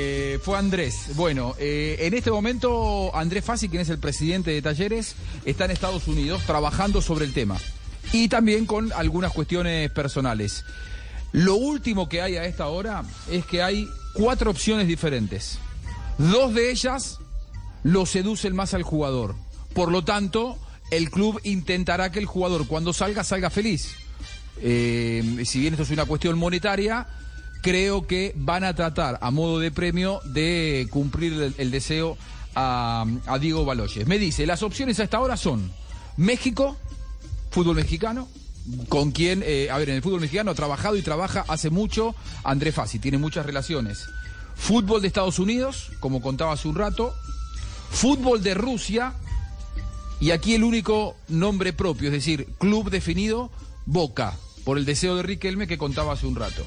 Eh, fue Andrés. Bueno, eh, en este momento Andrés Fassi, quien es el presidente de Talleres, está en Estados Unidos trabajando sobre el tema y también con algunas cuestiones personales. Lo último que hay a esta hora es que hay cuatro opciones diferentes. Dos de ellas lo seducen más al jugador. Por lo tanto, el club intentará que el jugador cuando salga salga feliz. Eh, si bien esto es una cuestión monetaria, creo que van a tratar a modo de premio de cumplir el, deseo a, a Diego Baloyes. Me dice, las opciones a esta hora son México, fútbol mexicano, con quien, eh, a ver, en el fútbol mexicano ha trabajado y trabaja hace mucho André Fassi, tiene muchas relaciones. Fútbol de Estados Unidos, como contaba hace un rato, fútbol de Rusia, y aquí el único nombre propio, es decir, club definido, Boca, por el deseo de Riquelme que contaba hace un rato.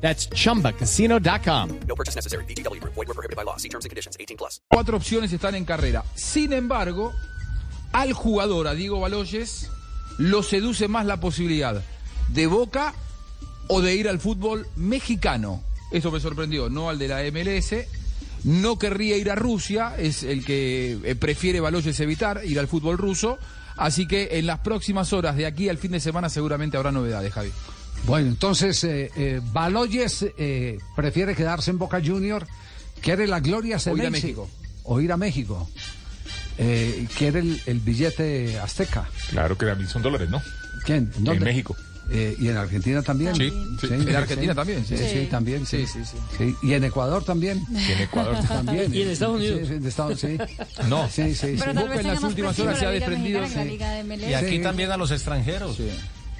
That's chumbacasino.com. No purchase necessary. VGW Group. Void were prohibited by law. See terms and conditions. 18 plus. cuatro opciones están en carrera. Sin embargo, al jugador, a Diego Baloyes, lo seduce más la posibilidad de Boca o de ir al fútbol mexicano. Eso me sorprendió, no al de la MLS. No querría ir a Rusia, es el que eh, prefiere Baloyes evitar, ir al fútbol ruso. Así que en las próximas horas de aquí al fin de semana seguramente habrá novedades, Javi. Bueno, entonces eh, eh, Baloyes eh, prefiere quedarse en Boca Junior, quiere la gloria O ir a Ceneice, México. O ir a México. Eh, quiere el, el billete azteca. Claro que también son dólares, ¿no? ¿Quién? ¿Dónde? En México. Eh, y en Argentina también. Sí, sí. En Argentina también, sí. Sí, sí, también. Sí. Sí, sí, sí. Sí, Y en Ecuador también. Y en Ecuador. También. Y en Estados Sí, Unidos. sí, en Estados sí. No. Sí, sí, sí. Pero tal Boca vez en las últimas horas se ha desprendido, sí. Y aquí también a los extranjeros.